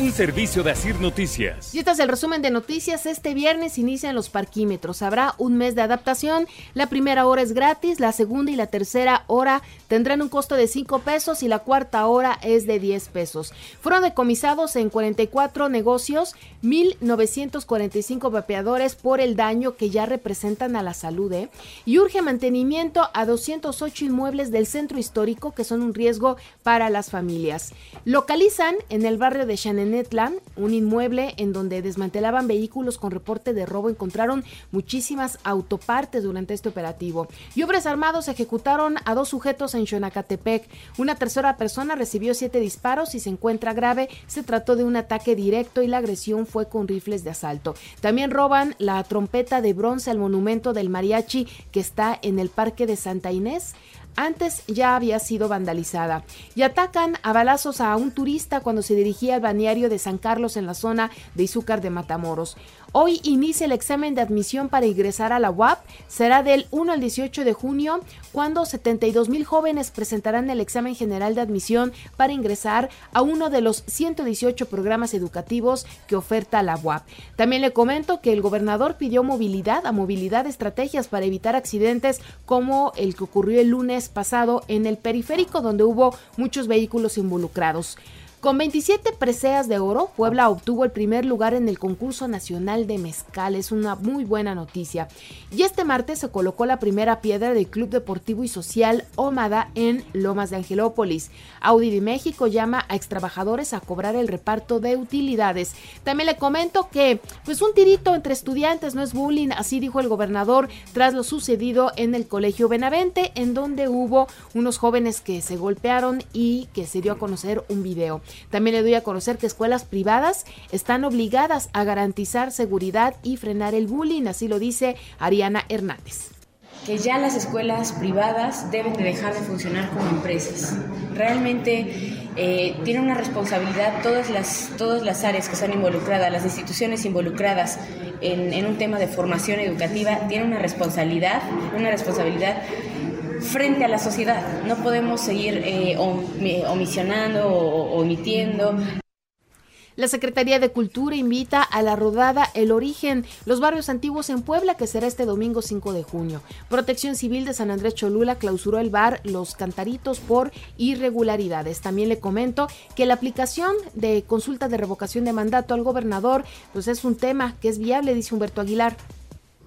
Un servicio de Asir Noticias. Y este es el resumen de noticias. Este viernes inician los parquímetros. Habrá un mes de adaptación. La primera hora es gratis, la segunda y la tercera hora tendrán un costo de 5 pesos y la cuarta hora es de 10 pesos. Fueron decomisados en 44 negocios 1.945 vapeadores por el daño que ya representan a la salud. ¿eh? Y urge mantenimiento a 208 inmuebles del centro histórico que son un riesgo para las familias. Localizan en el barrio de Shanenetlan un inmueble en donde desmantelaban vehículos con reporte de robo. Encontraron muchísimas autopartes durante este operativo. Y armados ejecutaron a dos sujetos en Xonacatepec. Una tercera persona recibió siete disparos y se encuentra grave. Se trató de un ataque directo y la agresión fue con rifles de asalto. También roban la trompeta de bronce al monumento del mariachi que está en el Parque de Santa Inés antes ya había sido vandalizada. Y atacan a balazos a un turista cuando se dirigía al balneario de San Carlos en la zona de Izúcar de Matamoros. Hoy inicia el examen de admisión para ingresar a la UAP. Será del 1 al 18 de junio, cuando 72 mil jóvenes presentarán el examen general de admisión para ingresar a uno de los 118 programas educativos que oferta la UAP. También le comento que el gobernador pidió movilidad a movilidad estrategias para evitar accidentes como el que ocurrió el lunes pasado en el periférico, donde hubo muchos vehículos involucrados. Con 27 preseas de oro, Puebla obtuvo el primer lugar en el concurso nacional de mezcal. Es una muy buena noticia. Y este martes se colocó la primera piedra del Club Deportivo y Social Omada en Lomas de Angelópolis. Audi de México llama a extrabajadores a cobrar el reparto de utilidades. También le comento que, pues un tirito entre estudiantes no es bullying, así dijo el gobernador tras lo sucedido en el Colegio Benavente, en donde hubo unos jóvenes que se golpearon y que se dio a conocer un video. También le doy a conocer que escuelas privadas están obligadas a garantizar seguridad y frenar el bullying, así lo dice Ariana Hernández que ya las escuelas privadas deben de dejar de funcionar como empresas. Realmente eh, tienen una responsabilidad todas las, todas las áreas que están involucradas, las instituciones involucradas en, un tema de formación educativa, tienen una responsabilidad, una responsabilidad frente a la sociedad. No podemos seguir eh, omisionando o omitiendo la Secretaría de Cultura invita a la rodada El Origen, los barrios antiguos en Puebla, que será este domingo 5 de junio. Protección Civil de San Andrés Cholula clausuró el bar Los Cantaritos por irregularidades. También le comento que la aplicación de consulta de revocación de mandato al gobernador, pues es un tema que es viable, dice Humberto Aguilar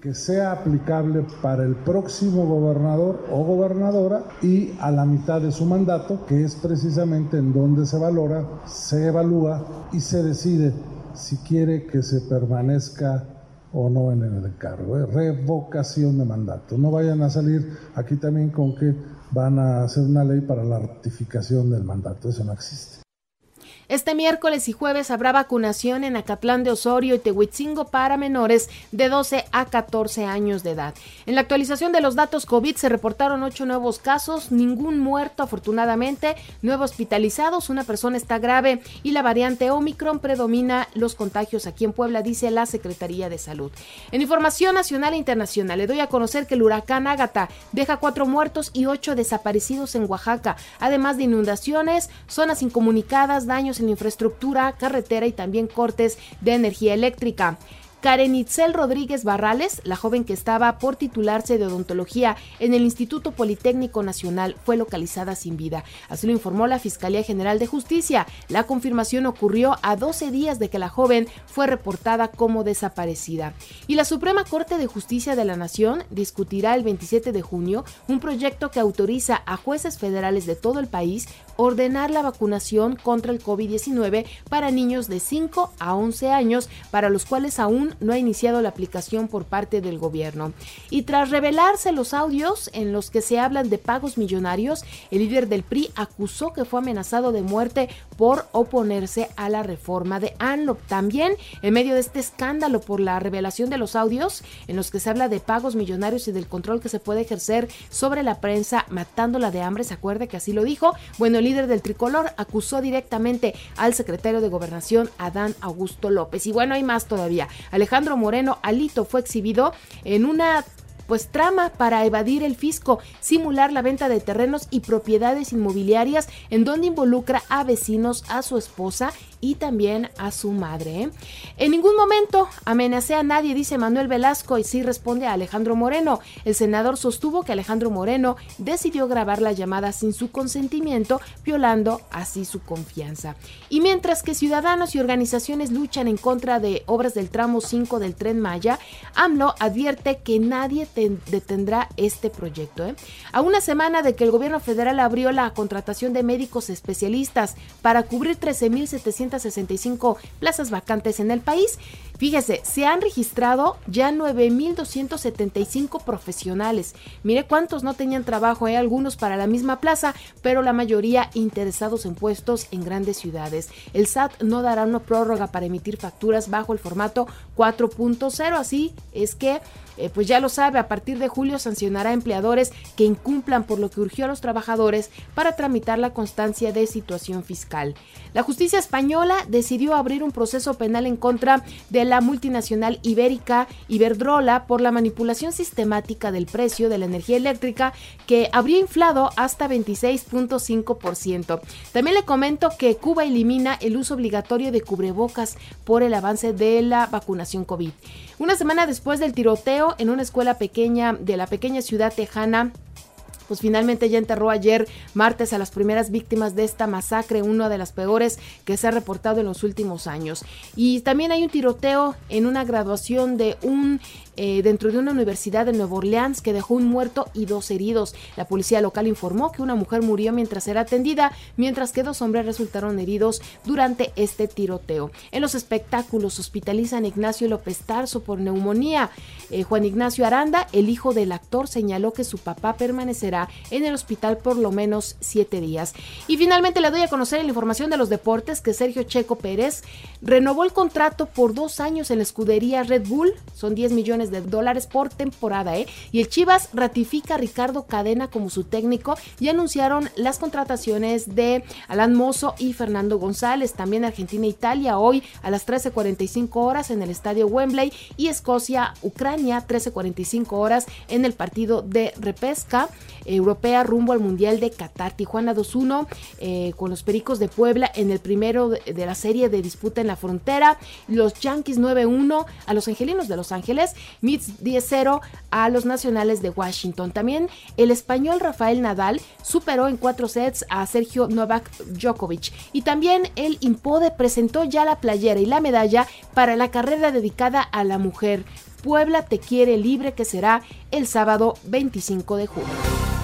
que sea aplicable para el próximo gobernador o gobernadora y a la mitad de su mandato, que es precisamente en donde se valora, se evalúa y se decide si quiere que se permanezca o no en el cargo. Revocación de mandato. No vayan a salir aquí también con que van a hacer una ley para la ratificación del mandato. Eso no existe. Este miércoles y jueves habrá vacunación en Acatlán de Osorio y Tehuitzingo para menores de 12 a 14 años de edad. En la actualización de los datos COVID se reportaron ocho nuevos casos, ningún muerto afortunadamente, nueve hospitalizados, una persona está grave y la variante Omicron predomina los contagios aquí en Puebla, dice la Secretaría de Salud. En información nacional e internacional, le doy a conocer que el huracán Ágata deja cuatro muertos y ocho desaparecidos en Oaxaca, además de inundaciones, zonas incomunicadas, daños en infraestructura, carretera y también cortes de energía eléctrica. Karen Itzel Rodríguez Barrales, la joven que estaba por titularse de odontología en el Instituto Politécnico Nacional, fue localizada sin vida. Así lo informó la Fiscalía General de Justicia. La confirmación ocurrió a 12 días de que la joven fue reportada como desaparecida. Y la Suprema Corte de Justicia de la Nación discutirá el 27 de junio un proyecto que autoriza a jueces federales de todo el país ordenar la vacunación contra el COVID-19 para niños de 5 a 11 años, para los cuales aún no ha iniciado la aplicación por parte del gobierno. Y tras revelarse los audios en los que se hablan de pagos millonarios, el líder del PRI acusó que fue amenazado de muerte por oponerse a la reforma de ANLOP. También, en medio de este escándalo por la revelación de los audios en los que se habla de pagos millonarios y del control que se puede ejercer sobre la prensa matándola de hambre, ¿se acuerda que así lo dijo? Bueno, el líder del tricolor acusó directamente al secretario de Gobernación, Adán Augusto López. Y bueno, hay más todavía. Moreno Alito fue exhibido en una pues trama para evadir el fisco, simular la venta de terrenos y propiedades inmobiliarias en donde involucra a vecinos, a su esposa y también a su madre. ¿eh? En ningún momento amenacé a nadie, dice Manuel Velasco, y sí responde a Alejandro Moreno. El senador sostuvo que Alejandro Moreno decidió grabar la llamada sin su consentimiento, violando así su confianza. Y mientras que ciudadanos y organizaciones luchan en contra de obras del tramo 5 del tren Maya, AMLO advierte que nadie detendrá este proyecto. ¿eh? A una semana de que el gobierno federal abrió la contratación de médicos especialistas para cubrir 13.700 65 plazas vacantes en el país. Fíjese, se han registrado ya 9.275 profesionales. Mire cuántos no tenían trabajo, hay ¿eh? algunos para la misma plaza, pero la mayoría interesados en puestos en grandes ciudades. El SAT no dará una prórroga para emitir facturas bajo el formato 4.0, así es que eh, pues ya lo sabe, a partir de julio sancionará empleadores que incumplan por lo que urgió a los trabajadores para tramitar la constancia de situación fiscal. La justicia española decidió abrir un proceso penal en contra de la multinacional ibérica Iberdrola por la manipulación sistemática del precio de la energía eléctrica que habría inflado hasta 26.5%. También le comento que Cuba elimina el uso obligatorio de cubrebocas por el avance de la vacunación COVID. Una semana después del tiroteo en una escuela pequeña de la pequeña ciudad tejana pues finalmente ya enterró ayer martes a las primeras víctimas de esta masacre, una de las peores que se ha reportado en los últimos años. Y también hay un tiroteo en una graduación de un eh, dentro de una universidad de Nueva Orleans que dejó un muerto y dos heridos. La policía local informó que una mujer murió mientras era atendida, mientras que dos hombres resultaron heridos durante este tiroteo. En los espectáculos hospitalizan Ignacio López Tarso por neumonía. Eh, Juan Ignacio Aranda, el hijo del actor, señaló que su papá en el hospital por lo menos siete días. Y finalmente le doy a conocer la información de los deportes que Sergio Checo Pérez renovó el contrato por dos años en la escudería Red Bull. Son 10 millones de dólares por temporada, ¿eh? Y el Chivas ratifica a Ricardo Cadena como su técnico y anunciaron las contrataciones de Alan Mozo y Fernando González, también Argentina e Italia hoy a las 13:45 horas en el estadio Wembley y Escocia Ucrania 13:45 horas en el partido de repesca europea rumbo al Mundial de Qatar. Tijuana 2-1 eh, con los Pericos de Puebla en el primero de la serie de disputa en la frontera. Los Yankees 9-1 a los Angelinos de Los Ángeles Mits 10-0 a los Nacionales de Washington. También el español Rafael Nadal superó en cuatro sets a Sergio Novak Djokovic. Y también el Impode presentó ya la playera y la medalla para la carrera dedicada a la mujer. Puebla te quiere libre que será el sábado 25 de junio.